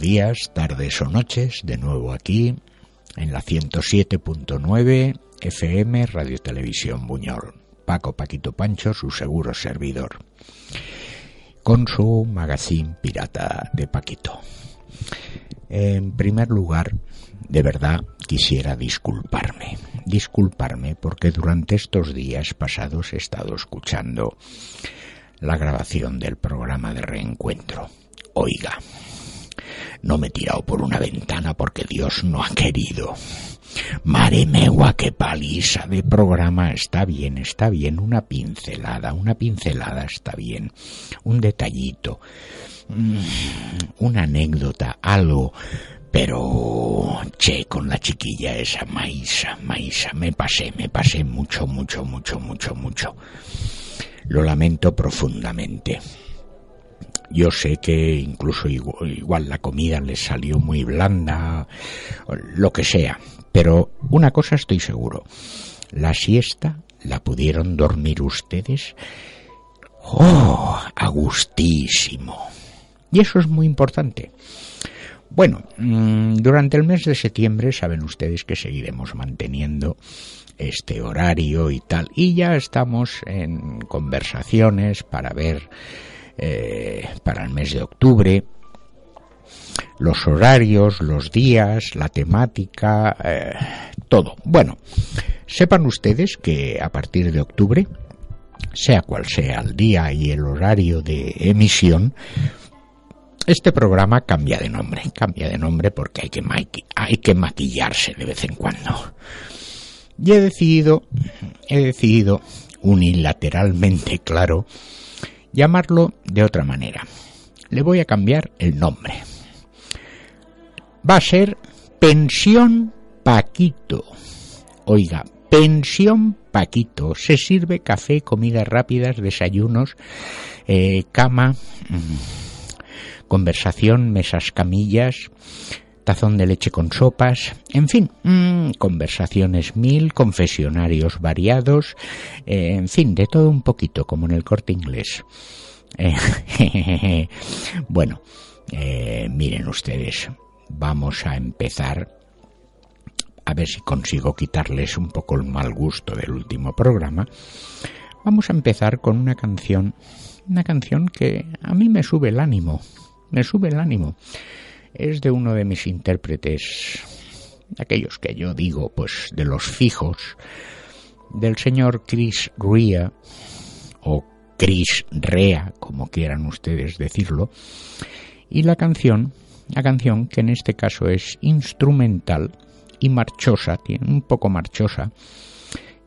Días, tardes o noches, de nuevo aquí en la 107.9 FM Radio Televisión Buñol. Paco Paquito Pancho, su seguro servidor, con su magazine pirata de Paquito. En primer lugar, de verdad quisiera disculparme. Disculparme porque durante estos días pasados he estado escuchando la grabación del programa de reencuentro. Oiga, no me he tirado por una ventana porque Dios no ha querido. Mare megua, qué paliza de programa. Está bien, está bien. Una pincelada, una pincelada está bien. Un detallito. Mm, una anécdota, algo. Pero, che, con la chiquilla esa, Maísa, Maísa, me pasé, me pasé mucho, mucho, mucho, mucho, mucho. Lo lamento profundamente. Yo sé que incluso igual, la comida les salió muy blanda, lo que sea, pero una cosa estoy seguro, la siesta la pudieron dormir ustedes, oh, a gustísimo. Y eso es muy importante. Bueno, mm, durante el mes de septiembre saben ustedes que seguiremos manteniendo este horario y tal. Y ya estamos en conversaciones para ver eh, para el mes de octubre, los horarios, los días, la temática, eh, todo. Bueno, sepan ustedes que a partir de octubre, sea cual sea el día y el horario de emisión, este programa cambia de nombre, cambia de nombre porque hay que, hay que maquillarse de vez en cuando. Y he decidido, he decidido unilateralmente, claro, llamarlo de otra manera. Le voy a cambiar el nombre. Va a ser Pensión Paquito. Oiga, Pensión Paquito. Se sirve café, comidas rápidas, desayunos, eh, cama, mm, conversación, mesas, camillas, tazón de leche con sopas, en fin, mm, conversaciones mil, confesionarios variados, eh, en fin, de todo un poquito, como en el corte inglés. Eh, bueno, eh, miren ustedes, vamos a empezar a ver si consigo quitarles un poco el mal gusto del último programa. Vamos a empezar con una canción, una canción que a mí me sube el ánimo, me sube el ánimo es de uno de mis intérpretes, aquellos que yo digo, pues de los fijos, del señor Chris Rea, o Chris Rea, como quieran ustedes decirlo, y la canción, la canción que en este caso es instrumental y marchosa, tiene un poco marchosa,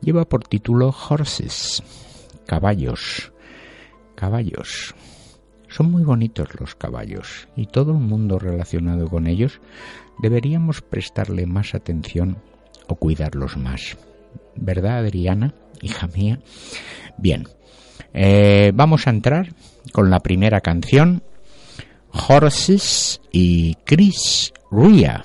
lleva por título Horses, caballos, caballos. Son muy bonitos los caballos y todo el mundo relacionado con ellos deberíamos prestarle más atención o cuidarlos más. ¿Verdad, Adriana, hija mía? Bien, eh, vamos a entrar con la primera canción, Horses y Chris Ria.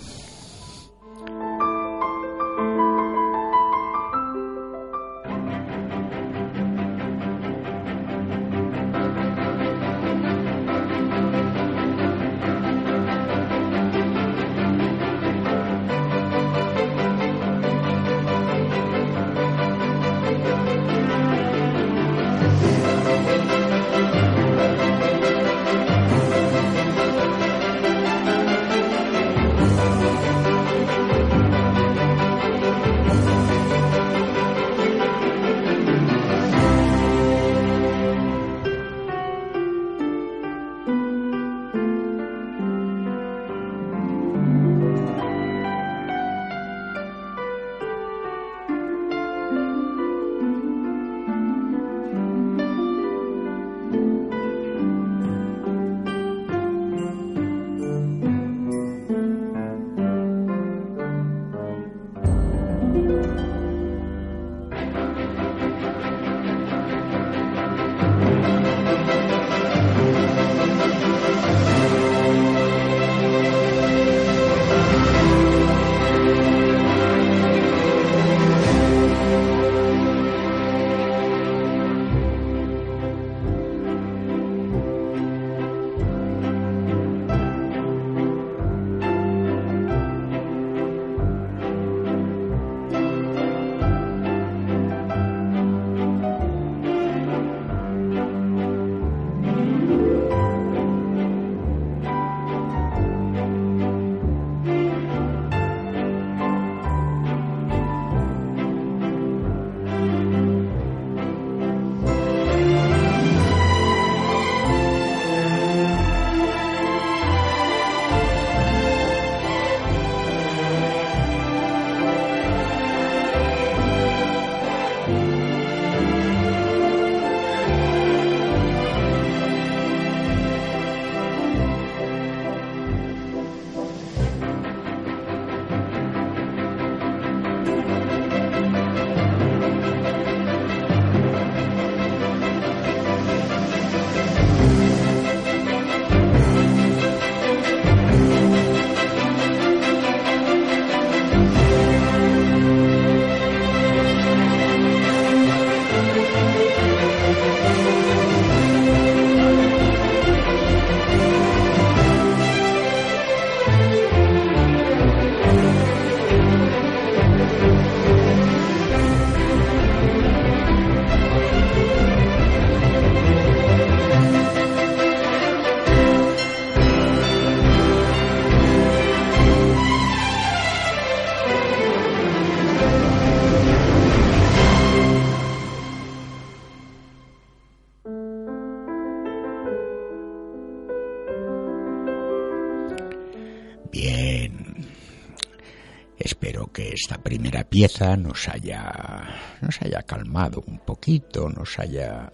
Espero que esta primera pieza nos haya, nos haya calmado un poquito, nos haya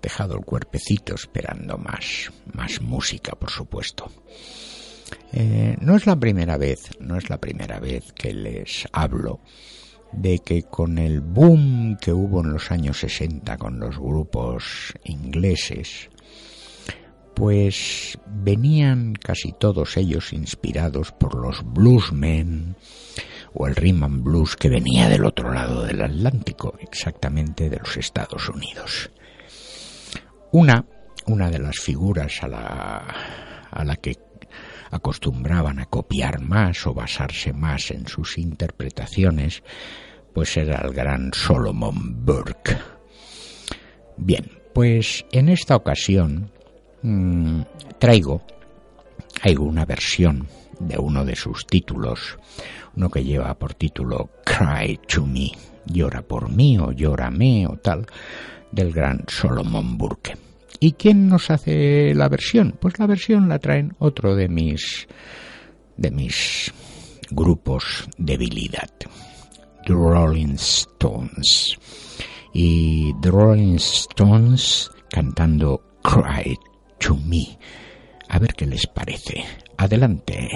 dejado el cuerpecito esperando más, más música, por supuesto. Eh, no es la primera vez, no es la primera vez que les hablo de que con el boom que hubo en los años 60 con los grupos ingleses, pues venían casi todos ellos inspirados por los bluesmen o el rhythm blues que venía del otro lado del Atlántico, exactamente de los Estados Unidos. Una, una de las figuras a la, a la que acostumbraban a copiar más o basarse más en sus interpretaciones, pues era el gran Solomon Burke. Bien, pues en esta ocasión Mm, traigo, una versión de uno de sus títulos, uno que lleva por título Cry to Me, llora por mí o llórame o tal, del gran Solomon Burke. ¿Y quién nos hace la versión? Pues la versión la traen otro de mis de mis grupos debilidad, The Rolling Stones. Y The Rolling Stones cantando Cry A ver qué les parece. Adelante.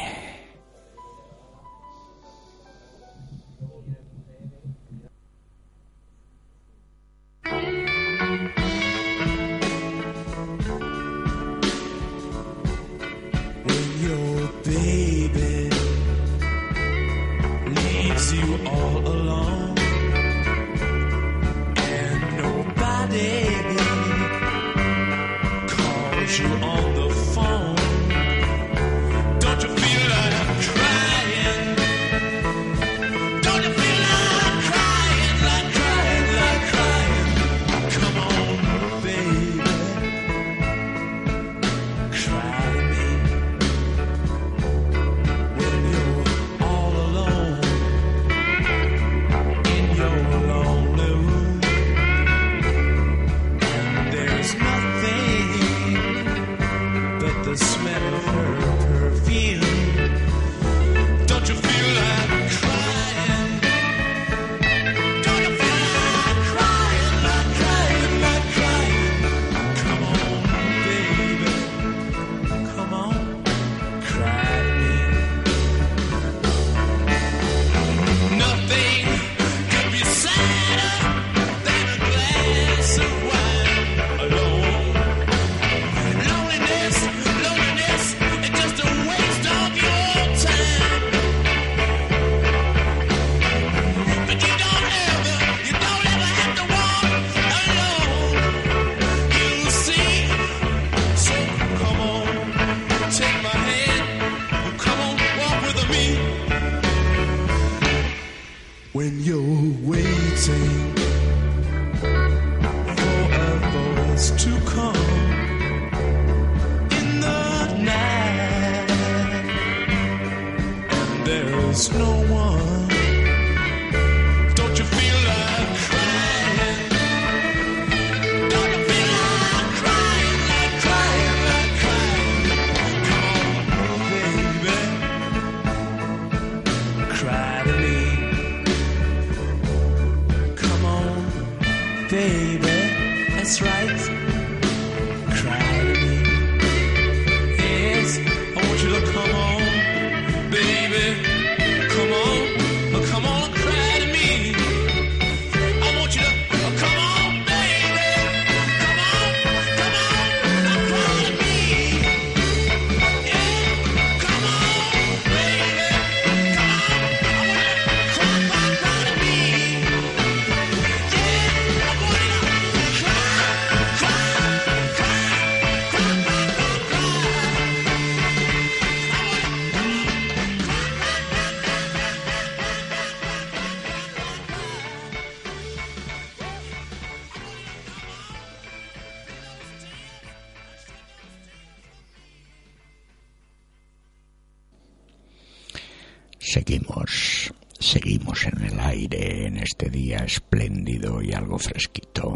Seguimos, seguimos en el aire en este día espléndido y algo fresquito.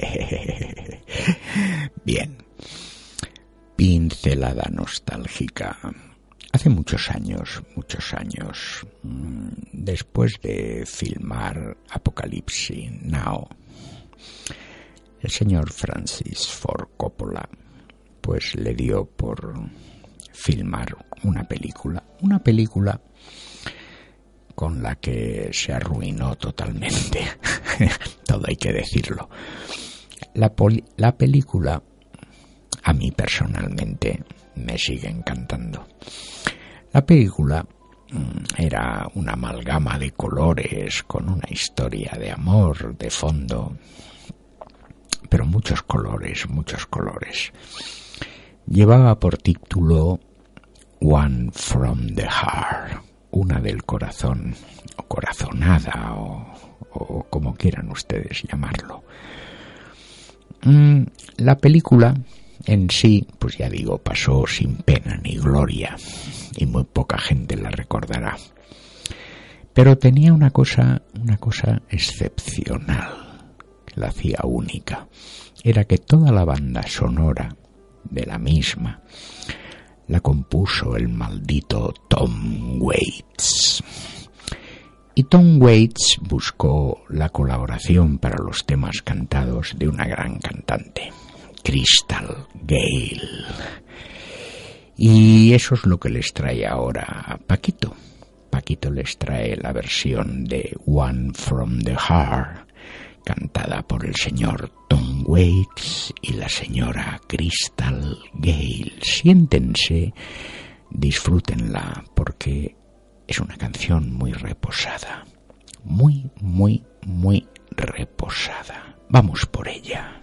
Bien, pincelada nostálgica. Hace muchos años, muchos años, mm, después de filmar Apocalipsis Now, el señor Francis Ford Coppola pues le dio por filmar una película, una película con la que se arruinó totalmente, todo hay que decirlo. La, la película a mí personalmente me sigue encantando. La película mm, era una amalgama de colores con una historia de amor de fondo, pero muchos colores, muchos colores. Llevaba por título One from the Heart, una del corazón, o corazonada, o, como quieran ustedes llamarlo. Mm, la película en sí, pues ya digo, pasó sin pena ni gloria y muy poca gente la recordará. Pero tenía una cosa, una cosa excepcional que la hacía única. Era que toda la banda sonora de la misma la compuso el maldito Tom Waits. Y Tom Waits buscó la colaboración para los temas cantados de una gran cantante, Crystal Gale. Y eso es lo que les trae ahora a Paquito. Paquito les trae la versión de One from the Heart, cantada por el señor Tom Waits y la señora Crystal Gale. Siéntense, disfrútenla, porque es una canción muy reposada. Muy, muy, muy reposada. Vamos por ella.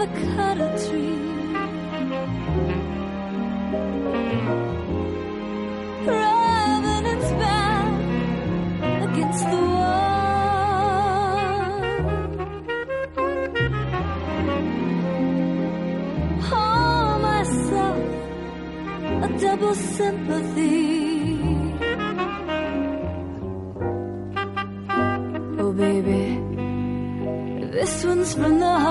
never cut a tree. Providence back against the wall. Haul myself a double sympathy. Oh, baby, this one's from the heart.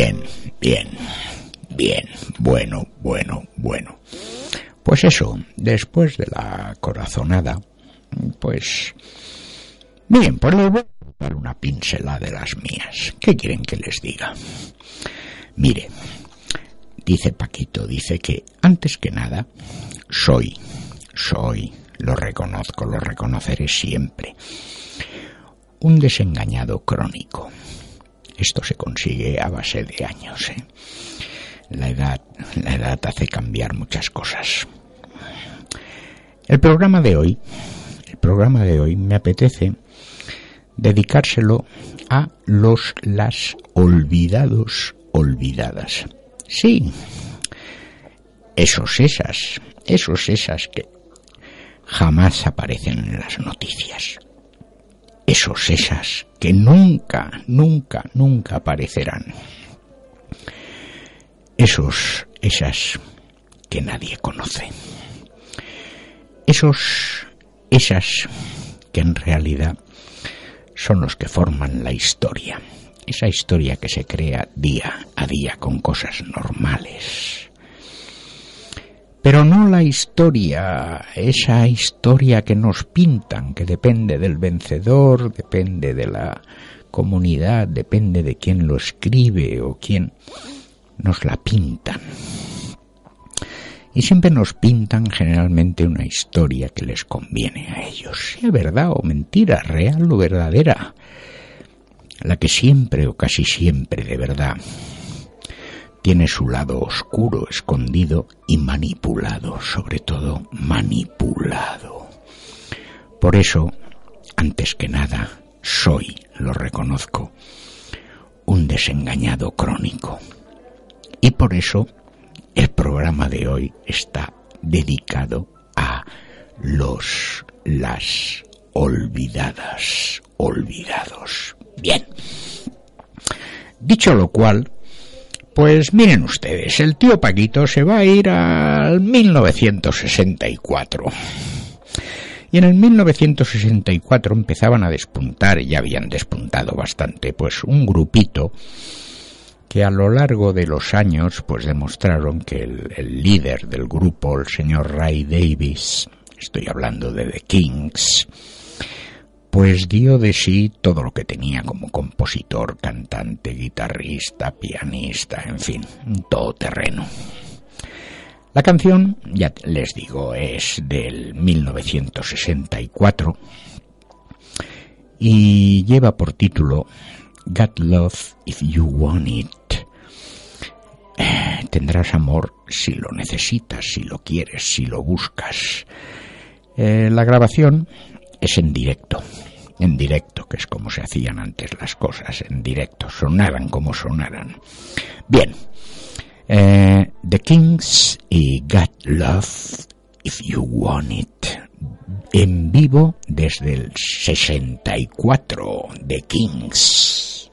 Bien, bien, bien, bueno, bueno, bueno. Pues eso, después de la corazonada, pues... Bien, pues les voy a dar una pincelada de las mías. ¿Qué quieren que les diga? Mire, dice Paquito, dice que antes que nada, soy, soy, lo reconozco, lo reconoceré siempre, un desengañado crónico. Esto se consigue a base de años. ¿eh? La edad, la edad hace cambiar muchas cosas. El programa de hoy, el programa de hoy me apetece dedicárselo a los las olvidados olvidadas. Sí, esos esas, esos esas que jamás aparecen en las noticias. Esos esas que nunca, nunca, nunca aparecerán. Esos esas que nadie conoce. Esos esas que en realidad son los que forman la historia. Esa historia que se crea día a día con cosas normales. Pero no la historia, esa historia que nos pintan, que depende del vencedor, depende de la comunidad, depende de quién lo escribe o quién nos la pintan. Y siempre nos pintan generalmente una historia que les conviene a ellos, sea verdad o mentira, real o verdadera, la que siempre o casi siempre de verdad tiene su lado oscuro, escondido y manipulado, sobre todo manipulado. Por eso, antes que nada, soy, lo reconozco, un desengañado crónico. Y por eso el programa de hoy está dedicado a los, las olvidadas, olvidados. Bien. Dicho lo cual, pues miren ustedes, el tío Paquito se va a ir al 1964. Y en el 1964 empezaban a despuntar, y ya habían despuntado bastante, pues un grupito que a lo largo de los años pues demostraron que el, el líder del grupo, el señor Ray Davis, estoy hablando de The Kings, pues dio de sí todo lo que tenía como compositor, cantante, guitarrista, pianista, en fin, todo terreno. La canción, ya les digo, es del 1964 y lleva por título Got Love If You Want It. Eh, tendrás amor si lo necesitas, si lo quieres, si lo buscas. Eh, la grabación es en directo, en directo, que es como se hacían antes las cosas, en directo, sonaran como sonaran. Bien, eh, The Kings y Got Love If You Want It. En vivo desde el 64 The Kings.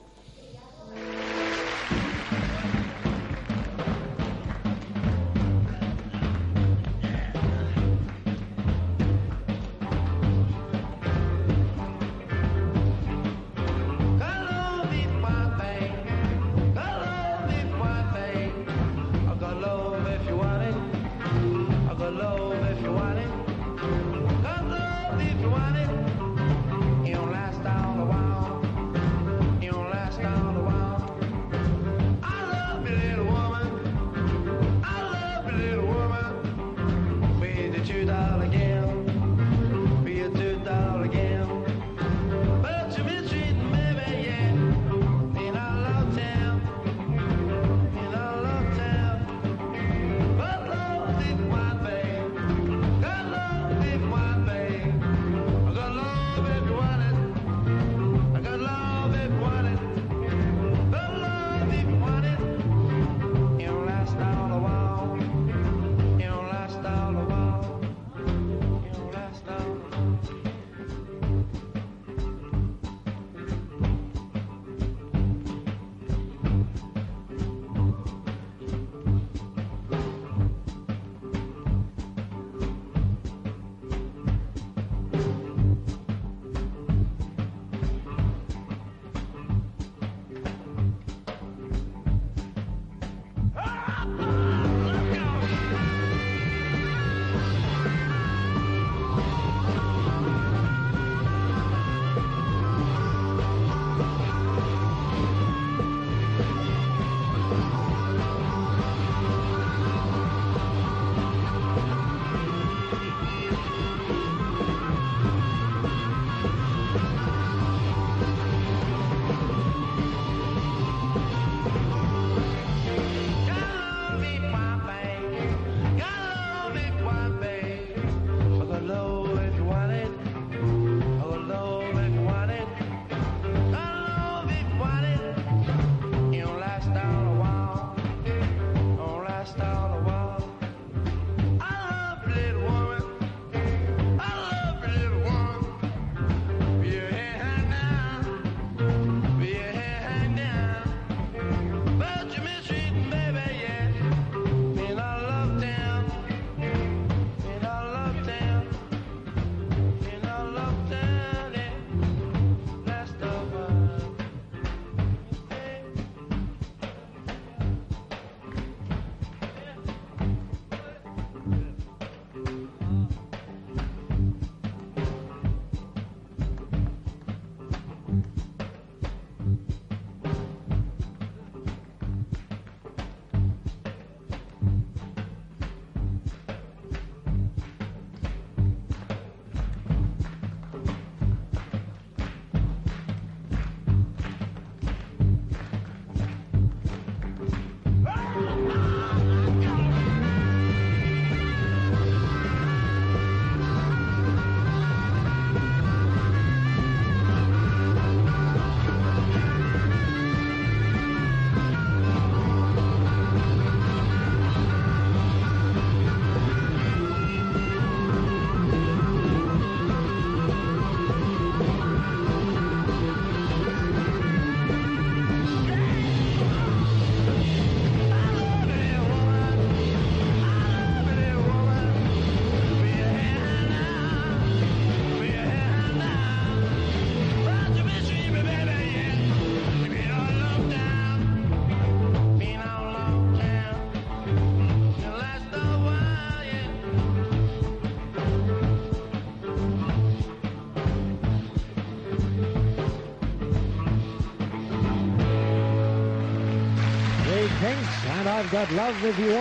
Love You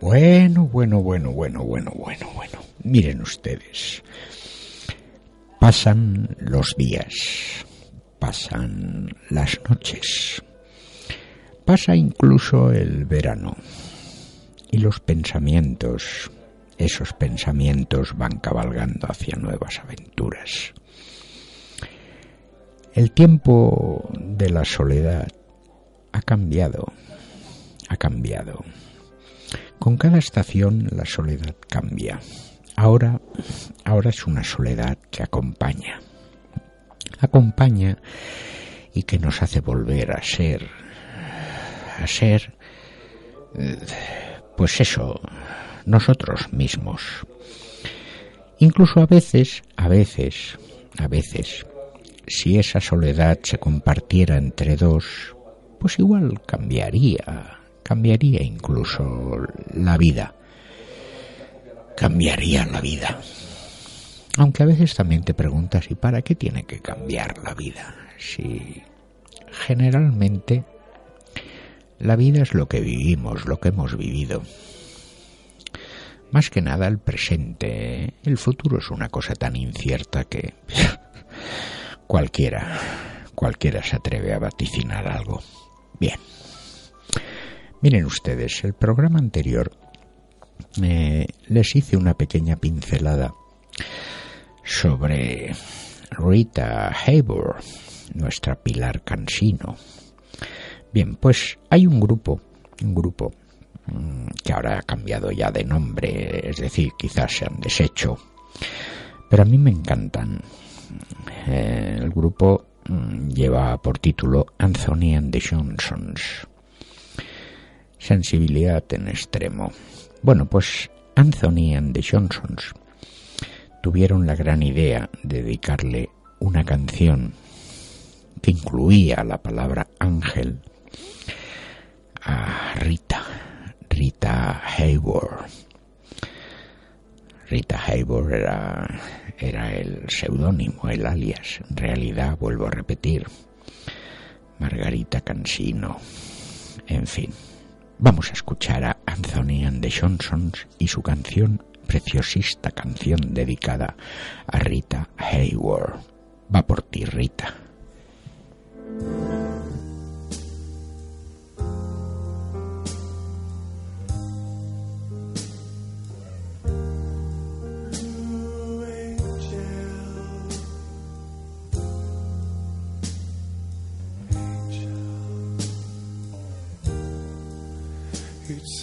Bueno, bueno, bueno, bueno, bueno, bueno, bueno. Miren ustedes. Pasan los días, pasan las noches, pasa incluso el verano. Y los pensamientos, esos pensamientos van cabalgando hacia nuevas aventuras. El tiempo de la soledad ha cambiado, ha cambiado. Con cada estación la soledad cambia. Ahora, ahora es una soledad que acompaña. Acompaña y que nos hace volver a ser, a ser, pues eso, nosotros mismos. Incluso a veces, a veces, a veces, si esa soledad se compartiera entre dos, pues igual cambiaría, cambiaría incluso la vida. Cambiaría la vida. Aunque a veces también te preguntas, ¿y para qué tiene que cambiar la vida? Si generalmente la vida es lo que vivimos, lo que hemos vivido. Más que nada el presente. El futuro es una cosa tan incierta que cualquiera, cualquiera se atreve a vaticinar algo. Bien. Miren ustedes, el programa anterior eh, les hice una pequeña pincelada sobre Rita Hayworth, nuestra Pilar Cansino. Bien, pues hay un grupo, un grupo mm, que ahora ha cambiado ya de nombre, es decir, quizás se han deshecho, pero a mí me encantan. Eh, el grupo mm, lleva por título Anthony and the Johnsons sensibilidad en extremo. Bueno, pues Anthony and the Johnsons tuvieron la gran idea de dedicarle una canción que incluía la palabra ángel a Rita, Rita Hayworth. Rita Hayworth era, era el seudónimo, el alias. En realidad, vuelvo a repetir, Margarita Cansino. En fin. Vamos a escuchar a Anthony and the Johnsons y su canción, preciosista canción dedicada a Rita Hayworth. Va por ti, Rita.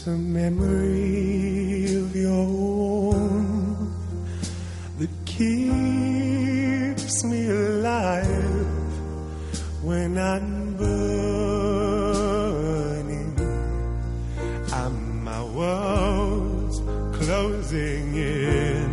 It's a memory of your own that keeps me alive when I'm burning. And my world's closing in.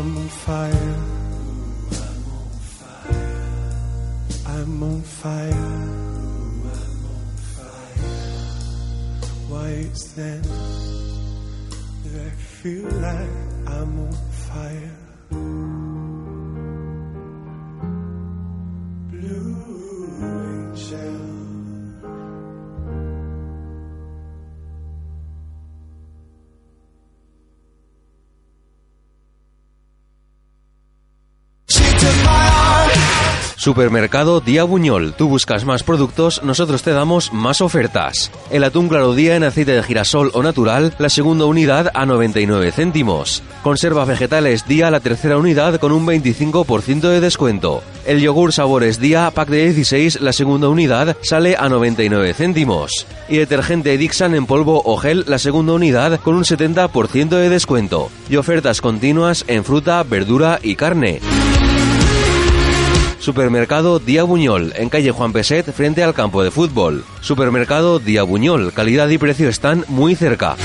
I'm on fire. I'm on fire. I'm on fire. I'm on fire. Why is then that I feel like I'm on fire? Supermercado Día Buñol. Tú buscas más productos, nosotros te damos más ofertas. El atún claro día en aceite de girasol o natural, la segunda unidad a 99 céntimos. Conserva vegetales día la tercera unidad con un 25% de descuento. El yogur sabores día pack de 16, la segunda unidad sale a 99 céntimos. Y detergente Dixon en polvo o gel, la segunda unidad con un 70% de descuento. Y ofertas continuas en fruta, verdura y carne. Supermercado Día Buñol, en calle Juan Peset, frente al campo de fútbol. Supermercado Día Buñol, calidad y precio están muy cerca.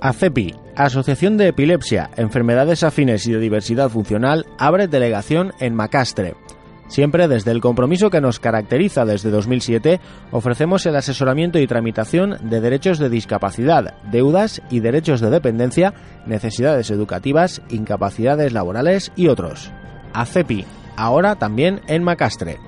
ACEPI, Asociación de Epilepsia, Enfermedades Afines y de Diversidad Funcional, abre delegación en Macastre. Siempre desde el compromiso que nos caracteriza desde 2007, ofrecemos el asesoramiento y tramitación de derechos de discapacidad, deudas y derechos de dependencia, necesidades educativas, incapacidades laborales y otros. ACEPI, ahora también en Macastre.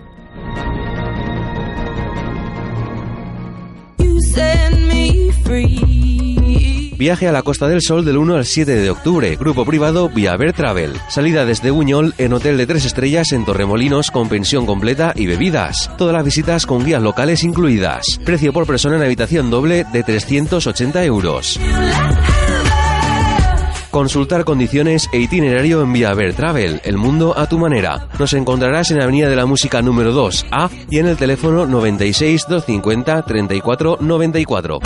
Viaje a la Costa del Sol del 1 al 7 de octubre. Grupo privado Via Ver Travel. Salida desde Buñol en hotel de 3 estrellas en Torremolinos con pensión completa y bebidas. Todas las visitas con guías locales incluidas. Precio por persona en habitación doble de 380 euros. Consultar condiciones e itinerario en Via Ver Travel, el mundo a tu manera. Nos encontrarás en Avenida de la Música número 2A y en el teléfono 96 250 34 94.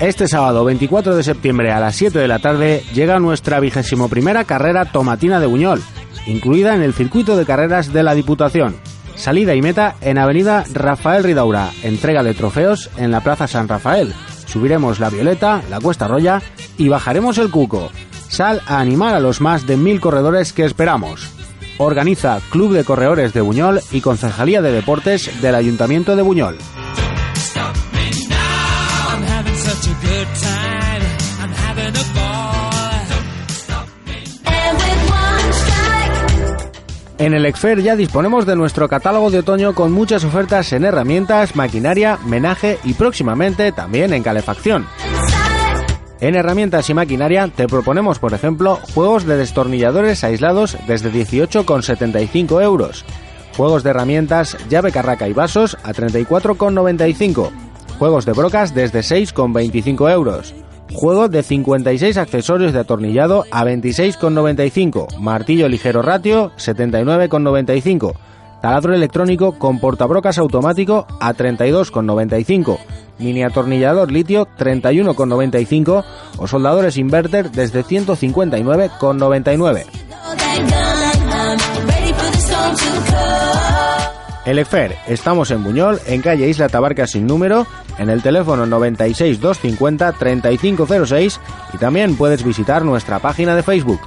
Este sábado 24 de septiembre a las 7 de la tarde llega nuestra vigésimo primera carrera tomatina de Buñol, incluida en el circuito de carreras de la Diputación. Salida y meta en Avenida Rafael Ridaura, entrega de trofeos en la Plaza San Rafael. Subiremos la Violeta, la Cuesta Roya y bajaremos el Cuco. Sal a animar a los más de mil corredores que esperamos. Organiza Club de Corredores de Buñol y Concejalía de Deportes del Ayuntamiento de Buñol. En el Exfer ya disponemos de nuestro catálogo de otoño con muchas ofertas en herramientas, maquinaria, menaje y próximamente también en calefacción. En herramientas y maquinaria te proponemos, por ejemplo, juegos de destornilladores aislados desde 18,75 euros, juegos de herramientas, llave carraca y vasos a 34,95, juegos de brocas desde 6,25 euros, juego de 56 accesorios de atornillado a 26,95, martillo ligero ratio 79,95, taladro electrónico con portabrocas automático a 32,95, mini atornillador litio 31,95 o soldadores inverter desde 159,99. El EFER, estamos en Buñol, en calle Isla Tabarca sin número, en el teléfono 96 250 3506 y también puedes visitar nuestra página de Facebook.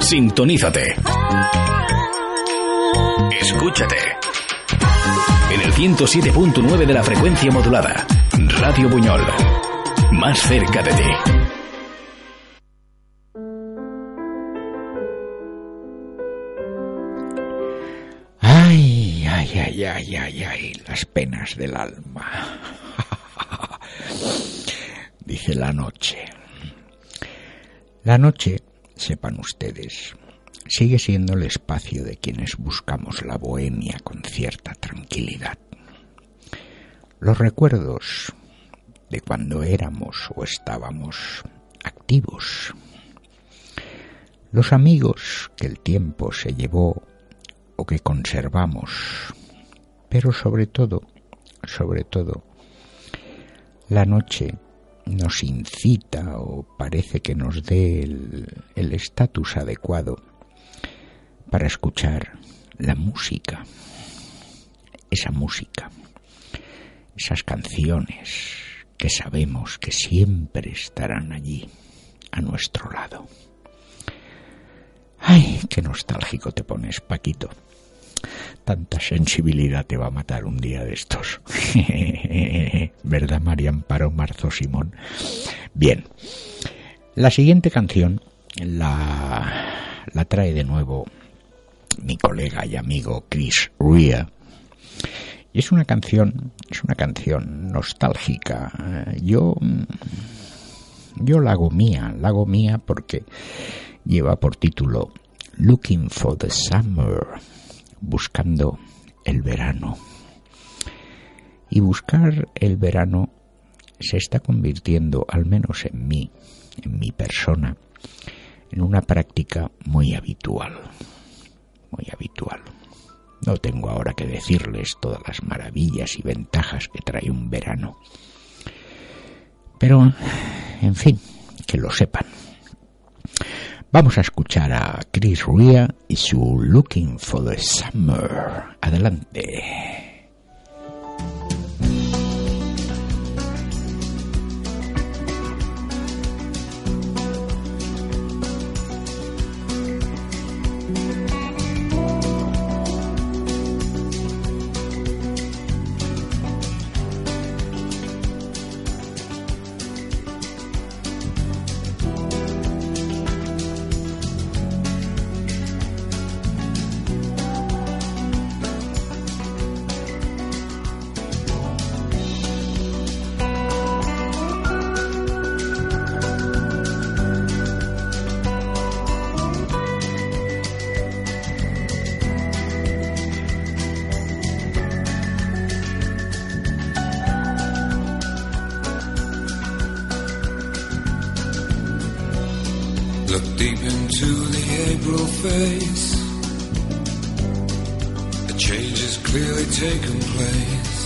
Sintonízate. Escúchate. En el 107.9 de la frecuencia modulada. Radio Buñol. Más cerca de ti. Ay, ay, ay, ay, ay, ay, las penas del alma. Dice la noche. La noche, sepan ustedes, sigue siendo el espacio de quienes buscamos la bohemia con cierta tranquilidad. Los recuerdos de cuando éramos o estábamos activos. Los amigos que el tiempo se llevó o que conservamos, pero sobre todo sobre todo, la noche nos incita o parece que nos dé el estatus adecuado para escuchar la música, esa música, esas canciones que sabemos que siempre estarán allí, a nuestro lado. Ay, qué nostálgico te pones, Paquito. Tanta sensibilidad te va a matar un día de estos. ¿Verdad, María Amparo Marzo Simón? Bien. La siguiente canción la, la trae de nuevo mi colega y amigo Chris Rea. Y es una canción, es una canción nostálgica. Yo, yo la hago mía, la hago mía porque lleva por título Looking for the Summer, buscando el verano. Y buscar el verano se está convirtiendo, al menos en mí, en mi persona, en una práctica muy habitual muy habitual. No tengo ahora que decirles todas las maravillas y ventajas que trae un verano. Pero, en fin, que lo sepan. Vamos a escuchar a Chris Rea y su Looking for the Summer. Adelante. Deep into the April face, a change has clearly taken place.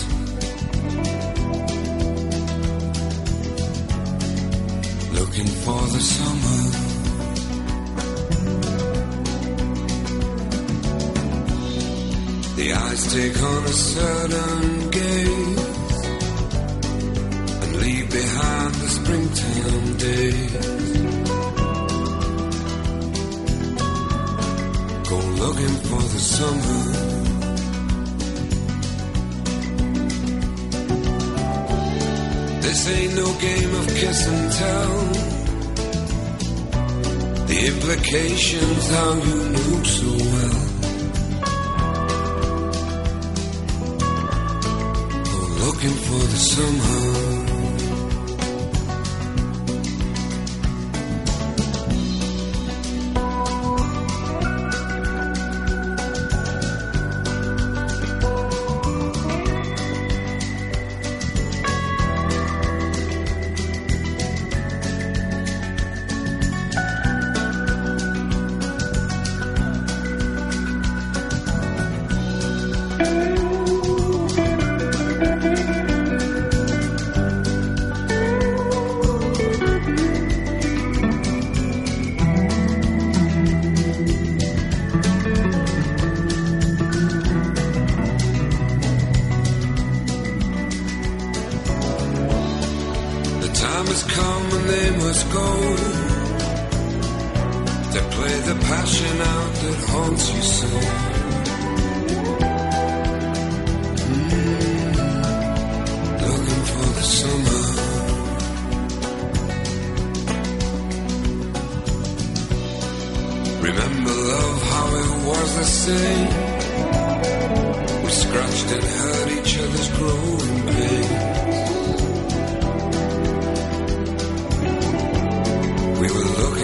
Looking for the summer. The eyes take on a certain gaze and leave behind the springtime days. looking for the summer. This ain't no game of kiss and tell. The implications how you knew so well. Oh, looking for the summer.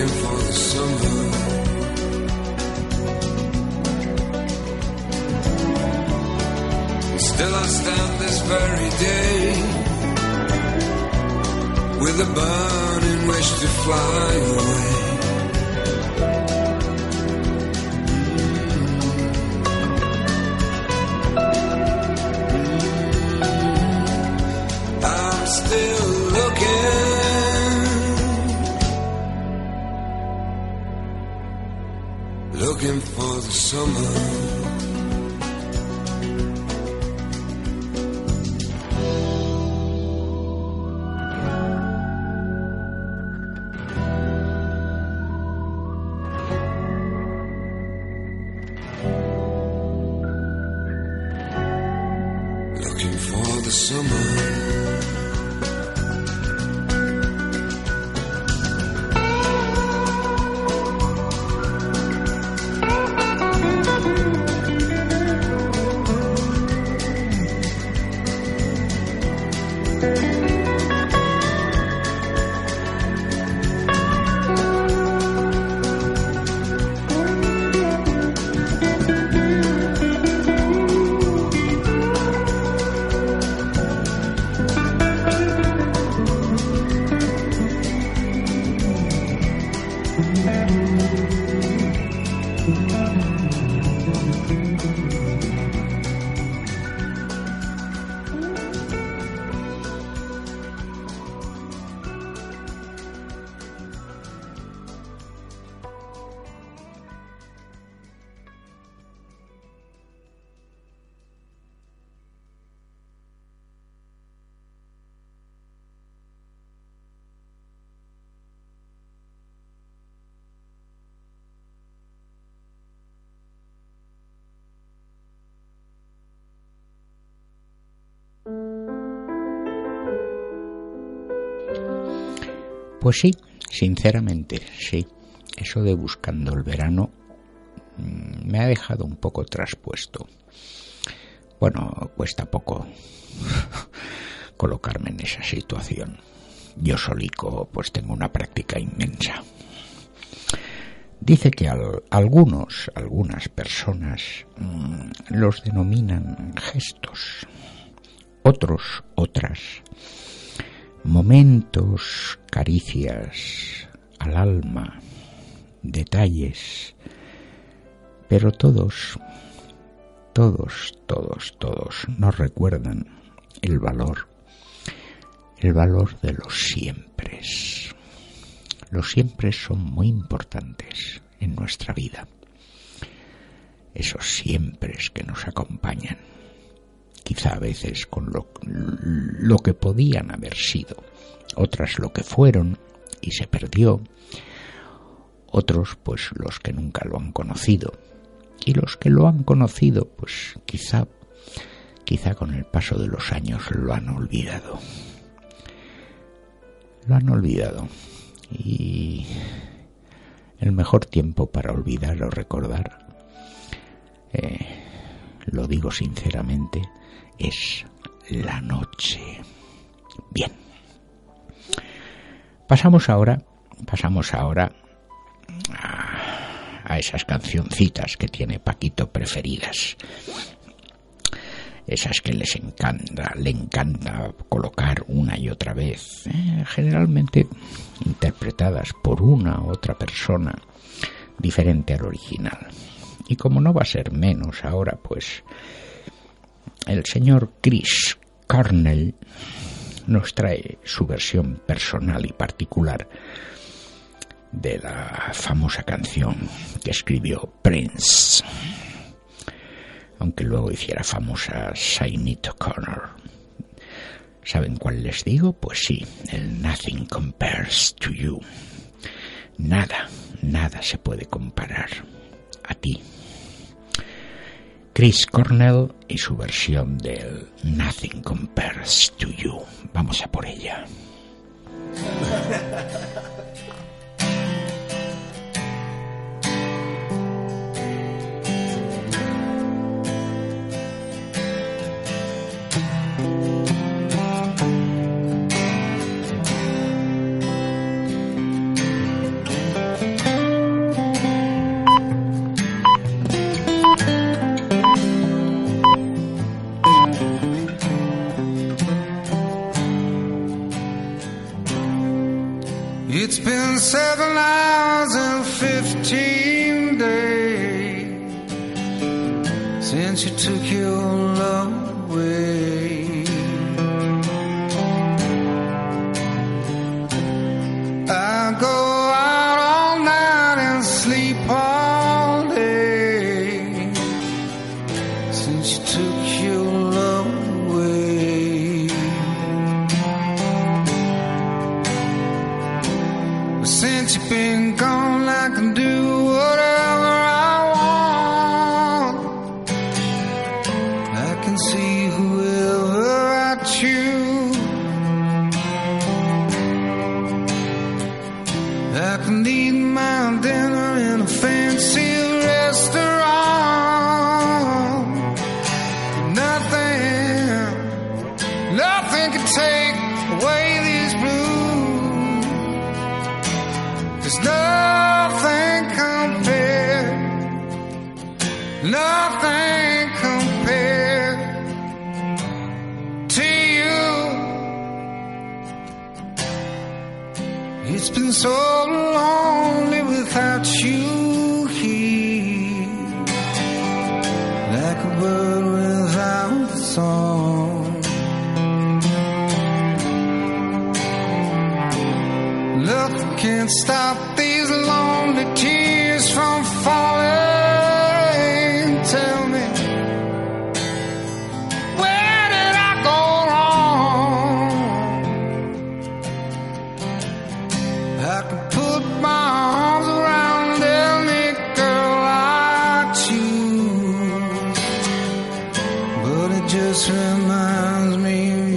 waiting for the summer. Still I stand this very day with a burning wish to fly away. Sinceramente, sí. Eso de buscando el verano mm, me ha dejado un poco traspuesto. Bueno, cuesta poco colocarme en esa situación. Yo solico pues tengo una práctica inmensa. Dice que al- algunos, algunas personas mm, los denominan gestos, otros, otras, momentos, caricias al alma, detalles, pero todos, todos, todos, todos nos recuerdan el valor, el valor de los siempres. Los siempre son muy importantes en nuestra vida. Esos siempres que nos acompañan, quizá a veces con lo, lo que podían haber sido, otras lo que fueron y se perdió, otros pues los que nunca lo han conocido y los que lo han conocido pues quizá quizá con el paso de los años lo han olvidado. Lo han olvidado y el mejor tiempo para olvidar o recordar, eh, lo digo sinceramente, es la noche. Bien. Pasamos ahora, pasamos ahora a, a esas cancioncitas que tiene Paquito preferidas. Esas que les encanta, le encanta colocar una y otra vez, eh, generalmente interpretadas por una u otra persona diferente al original. Y como no va a ser menos ahora, pues el señor Chris Cornell nos trae su versión personal y particular de la famosa canción que escribió Prince, aunque luego hiciera famosa Sainito Connor. ¿Saben cuál les digo? Pues sí, el Nothing Compares to You. Nada, nada se puede comparar a ti. Chris Cornell y su versión del Nothing Compares to You. Vamos a por ella. just reminds me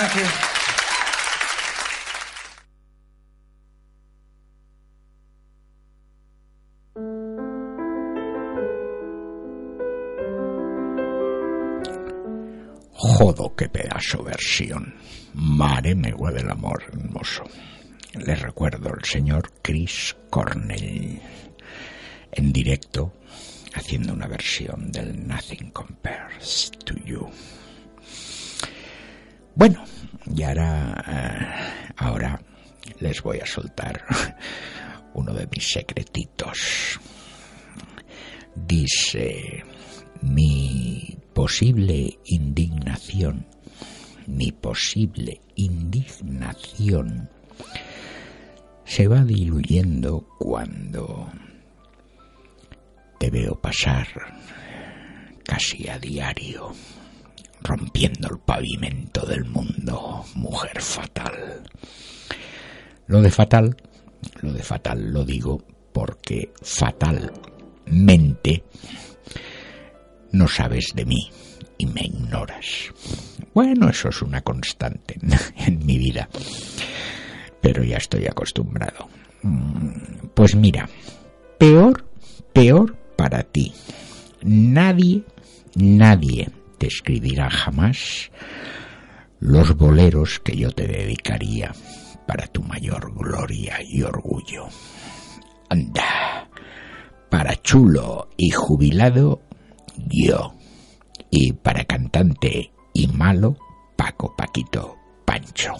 Thank you. Jodo, qué pedazo versión. Mare me hueve el amor hermoso. Les recuerdo el señor Chris Cornell en directo haciendo una versión del Nothing Compares to You. Bueno, y ahora, eh, ahora les voy a soltar uno de mis secretitos. Dice, mi posible indignación, mi posible indignación se va diluyendo cuando te veo pasar casi a diario rompiendo el pavimento del mundo, mujer fatal. Lo de fatal, lo de fatal lo digo porque fatalmente no sabes de mí y me ignoras. Bueno, eso es una constante en mi vida, pero ya estoy acostumbrado. Mm, pues mira, peor, peor para ti. Nadie, nadie te escribirá jamás los boleros que yo te dedicaría para tu mayor gloria y orgullo. Anda, para chulo y jubilado, yo. Y para cantante y malo, Paco Paquito Pancho.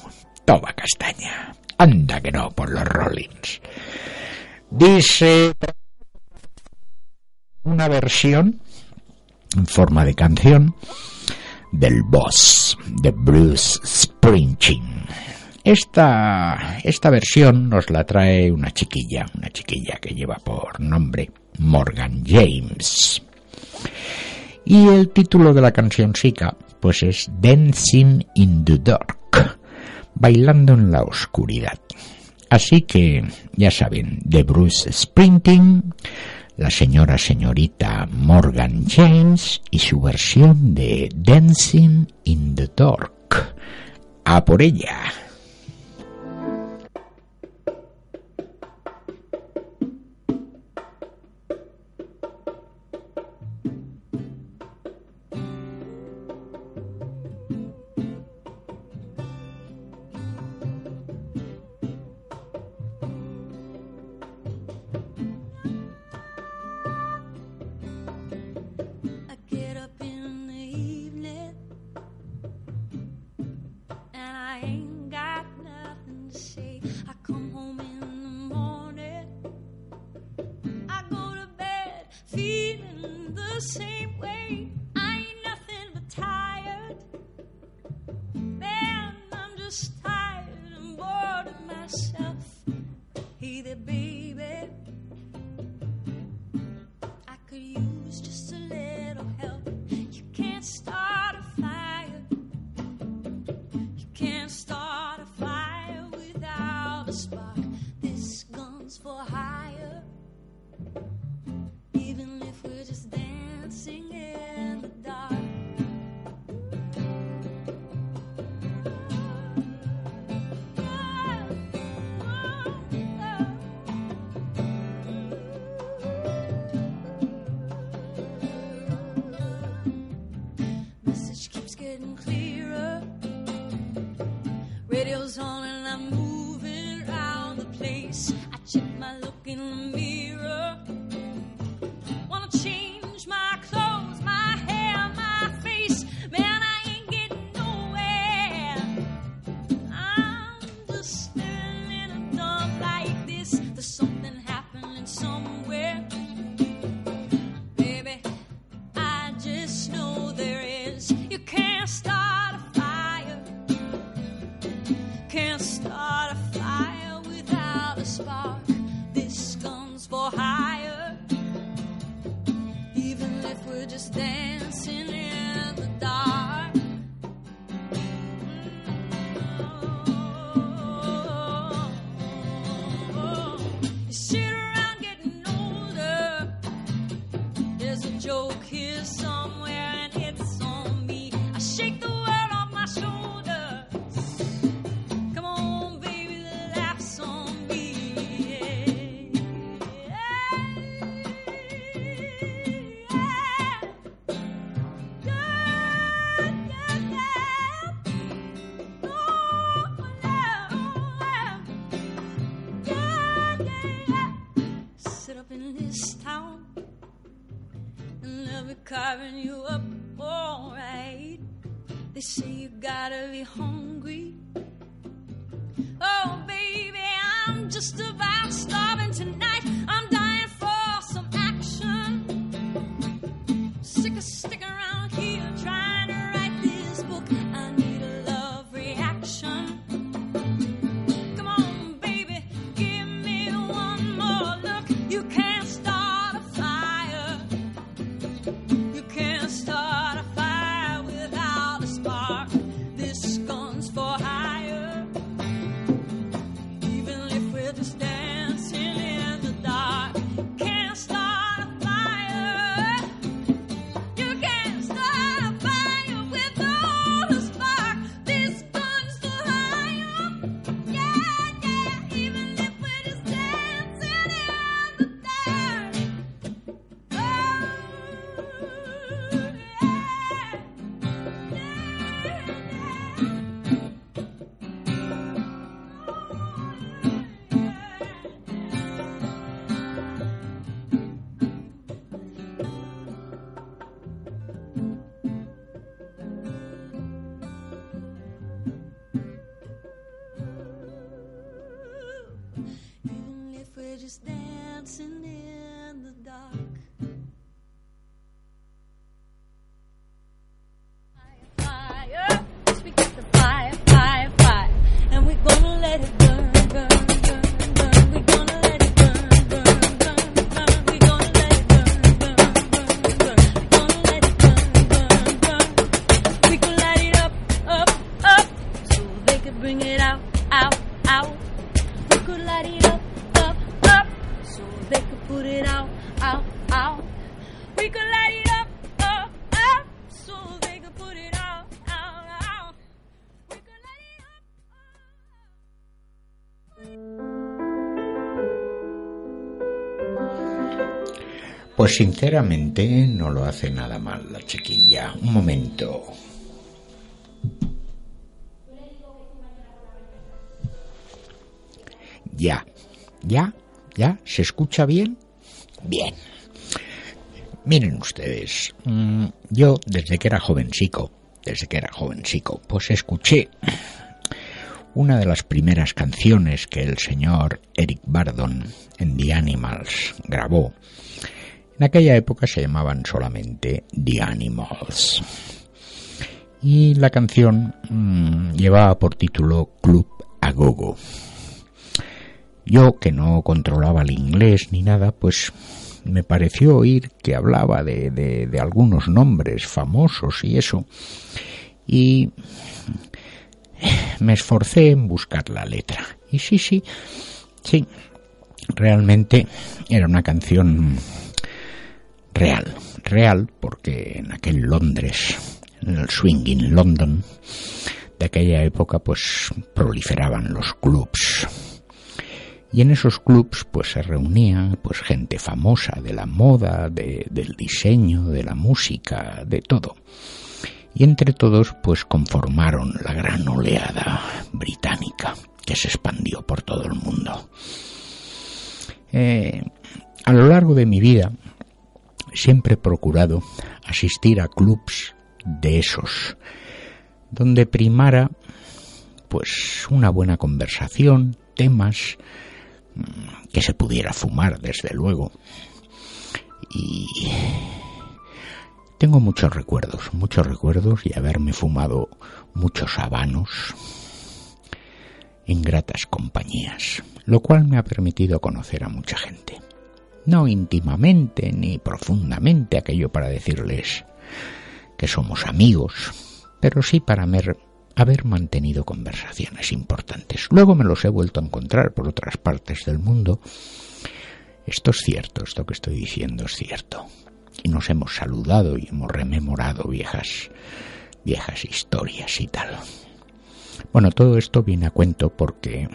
Toma castaña. Anda que no por los Rollins. Dice una versión en forma de canción del boss de Bruce Springsteen. Esta, esta versión nos la trae una chiquilla, una chiquilla que lleva por nombre Morgan James. Y el título de la canción chica, pues es Dancing in the Dark, bailando en la oscuridad. Así que, ya saben, de Bruce Springsteen, la señora señorita Morgan James y su versión de Dancing in the Dark. A por ella. We're just dancing Pues sinceramente no lo hace nada mal la chiquilla. Un momento. Ya, ya, ya, ¿se escucha bien? Bien. Miren ustedes, mm, yo desde que era jovencico, desde que era jovencico, pues escuché una de las primeras canciones que el señor Eric Bardon en The Animals grabó. En aquella época se llamaban solamente The Animals. Y la canción mm, llevaba por título Club a Gogo. Yo, que no controlaba el inglés ni nada, pues me pareció oír que hablaba de, de- de algunos nombres famosos y eso. Y me esforcé en buscar la letra. Y sí, sí, sí, realmente era una canción real, real, porque en aquel Londres, en el swinging London de aquella época, pues proliferaban los clubs. Y en esos clubs pues se reunía pues gente famosa de la moda, de- del diseño, de la música, de todo. Y entre todos pues conformaron la gran oleada británica que se expandió por todo el mundo. Eh, a lo largo de mi vida siempre he procurado asistir a clubs de esos, donde primara pues una buena conversación, temas mm, que se pudiera fumar desde luego. Y tengo muchos recuerdos, muchos recuerdos y haberme fumado muchos habanos en gratas compañías, lo cual me ha permitido conocer a mucha gente. No íntimamente ni profundamente aquello para decirles que somos amigos, pero sí para haber mantenido conversaciones importantes. Luego me los he vuelto a encontrar por otras partes del mundo. Esto es cierto, esto que estoy diciendo es cierto. Y nos hemos saludado y hemos rememorado viejas, viejas historias y tal. Bueno, todo esto viene a cuento porque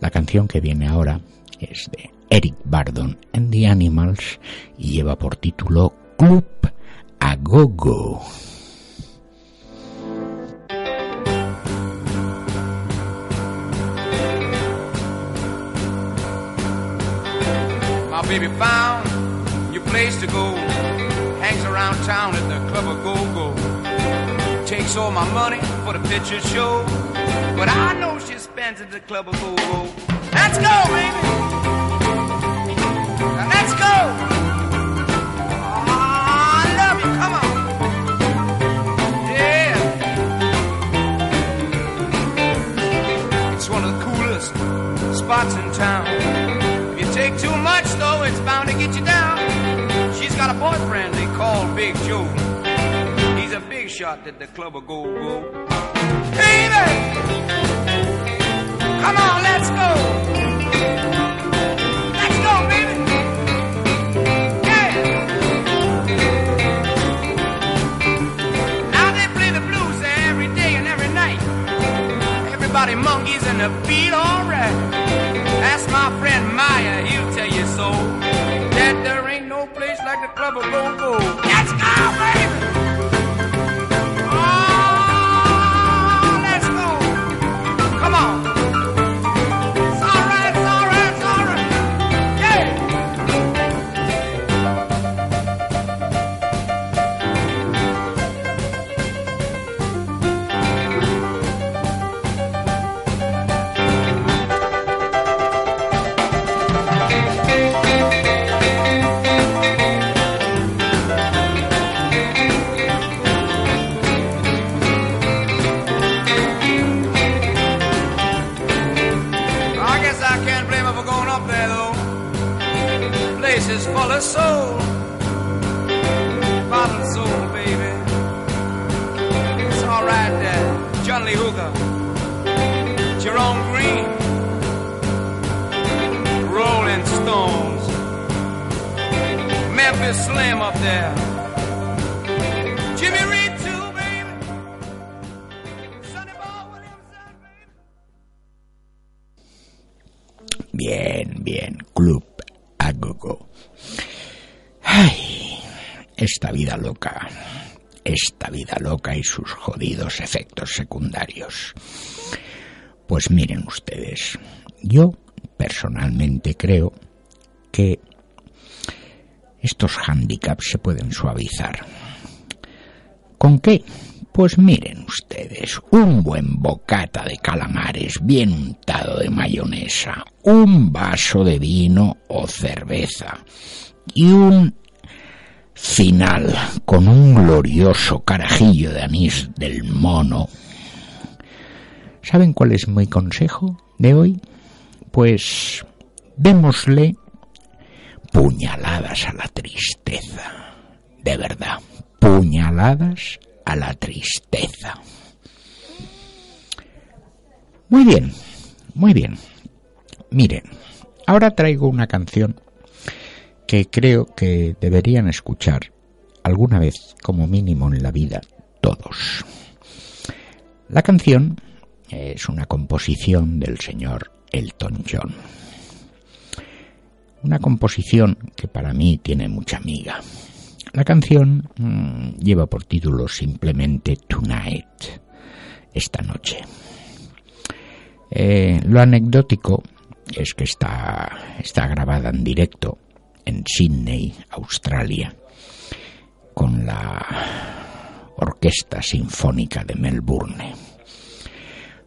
la canción que viene ahora es de Eric Bardon and the Animals y lleva por título Club a Gogo. My baby found your place to go. Hangs around town at the club of go-go. Takes all my money for the picture show. But I know she spends at the club of go-go. Let's go, baby. Let's go. Ah, I love you. Come on. Yeah. It's one of the coolest spots in town. If you take too much, though, it's bound to get you down. She's got a boyfriend they call Big Joe. He's a big shot at the club of go go. Baby! Come on, let's go! Let's go, baby! Everybody monkeys and the beat alright. Ask my friend Maya, he'll tell you so. That there ain't no place like the club of go. Let's go, loca, esta vida loca y sus jodidos efectos secundarios. Pues miren ustedes, yo personalmente creo que estos hándicaps se pueden suavizar. ¿Con qué? Pues miren ustedes, un buen bocata de calamares bien untado de mayonesa, un vaso de vino o cerveza y un final con un glorioso carajillo de anís del mono. ¿Saben cuál es mi consejo de hoy? Pues démosle puñaladas a la tristeza. De verdad, puñaladas a la tristeza. Muy bien, muy bien. Miren, ahora traigo una canción que creo que deberían escuchar alguna vez, como mínimo en la vida, todos. La canción es una composición del señor Elton John. Una composición que para mí tiene mucha amiga. La canción mmm, lleva por título simplemente Tonight, esta noche. Eh, lo anecdótico es que está, está grabada en directo en Sydney, Australia, con la Orquesta Sinfónica de Melbourne.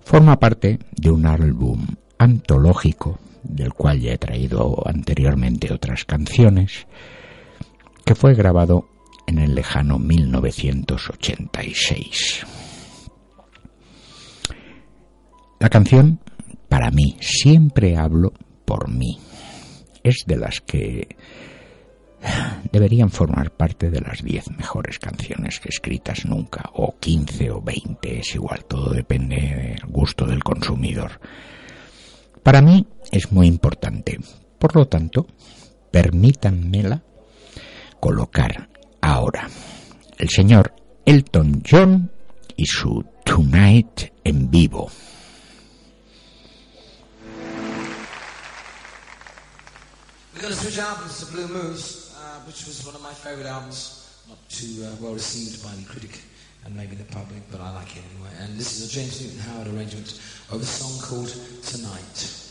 Forma parte de un álbum antológico del cual ya he traído anteriormente otras canciones, que fue grabado en el lejano 1986. La canción, para mí, siempre hablo por mí. Es de las que deberían formar parte de las 10 mejores canciones escritas nunca, o 15 o 20, es igual, todo depende del gusto del consumidor. Para mí es muy importante, por lo tanto, permítanmela colocar ahora. El señor Elton John y su Tonight en vivo. Going to switch albums to Blue Moose, uh, which was one of my favourite albums. Not too uh, well received by the critic and maybe the public, but I like it anyway. And this is a James Newton Howard arrangement of a song called Tonight.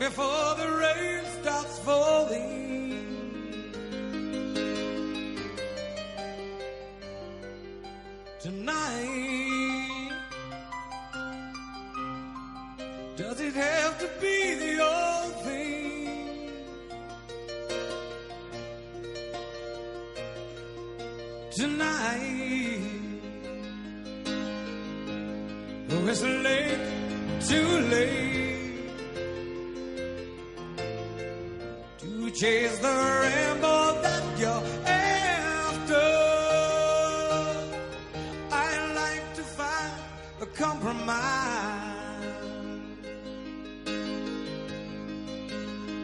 Before the rain starts falling. Tonight, does it have to be the old thing? Tonight, oh, it's late, too late chase the rainbow that you're after. I like to find a compromise.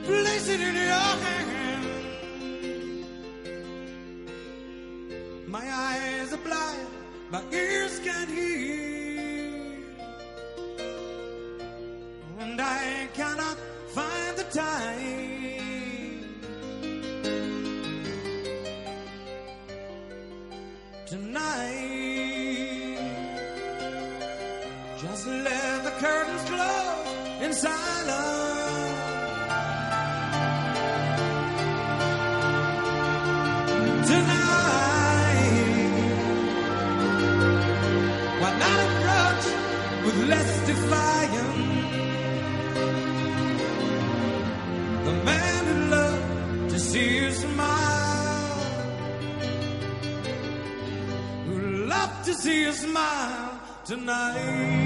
Place it in your hand. My eyes are blind, my ears can't hear. And I cannot find the time to see you smile tonight.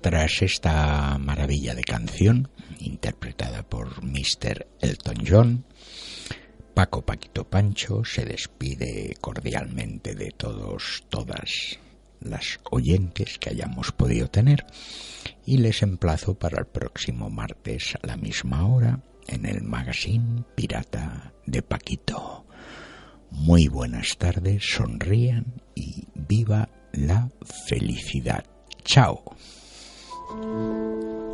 Tras esta maravilla de canción, interpretada por Mr. Elton John, Paco Paquito Pancho se despide cordialmente de todos, todas las oyentes que hayamos podido tener y les emplazo para el próximo martes a la misma hora en el magazine Pirata de Paquito. muy buenas tardes, sonrían y viva la felicidad. Chao. うん。